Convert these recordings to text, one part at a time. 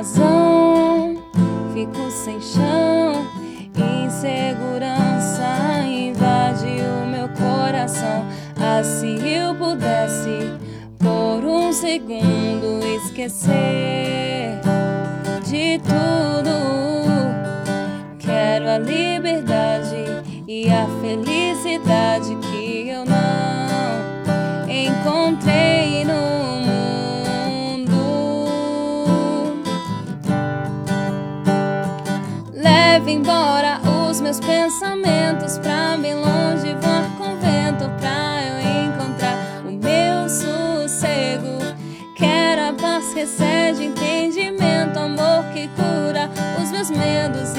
razão, fico sem chão. Insegurança invade o meu coração. Ah, se eu pudesse por um segundo esquecer de tudo, quero a liberdade e a felicidade embora os meus pensamentos pra bem longe, voar com vento pra eu encontrar o meu sossego. Quero a paz que excede entendimento, amor que cura os meus medos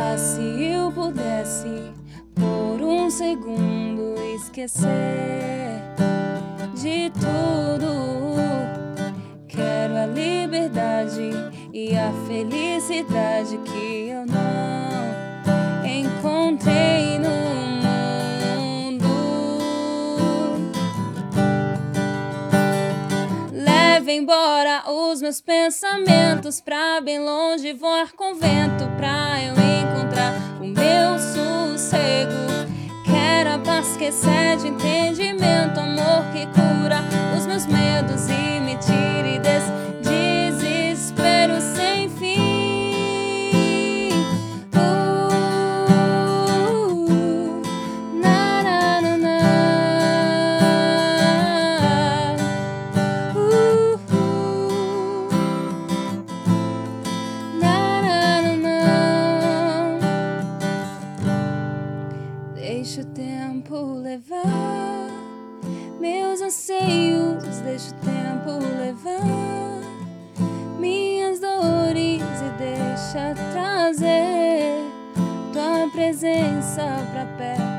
Ah, se eu pudesse por um segundo esquecer de tudo, quero a liberdade e a felicidade que eu não encontrei no mundo. Leve embora os meus pensamentos pra bem longe voar com vento pra eu encontrar excede entendimento, amor que cura Deixa o tempo levar meus anseios, deixa o tempo levar minhas dores e deixa trazer tua presença pra perto.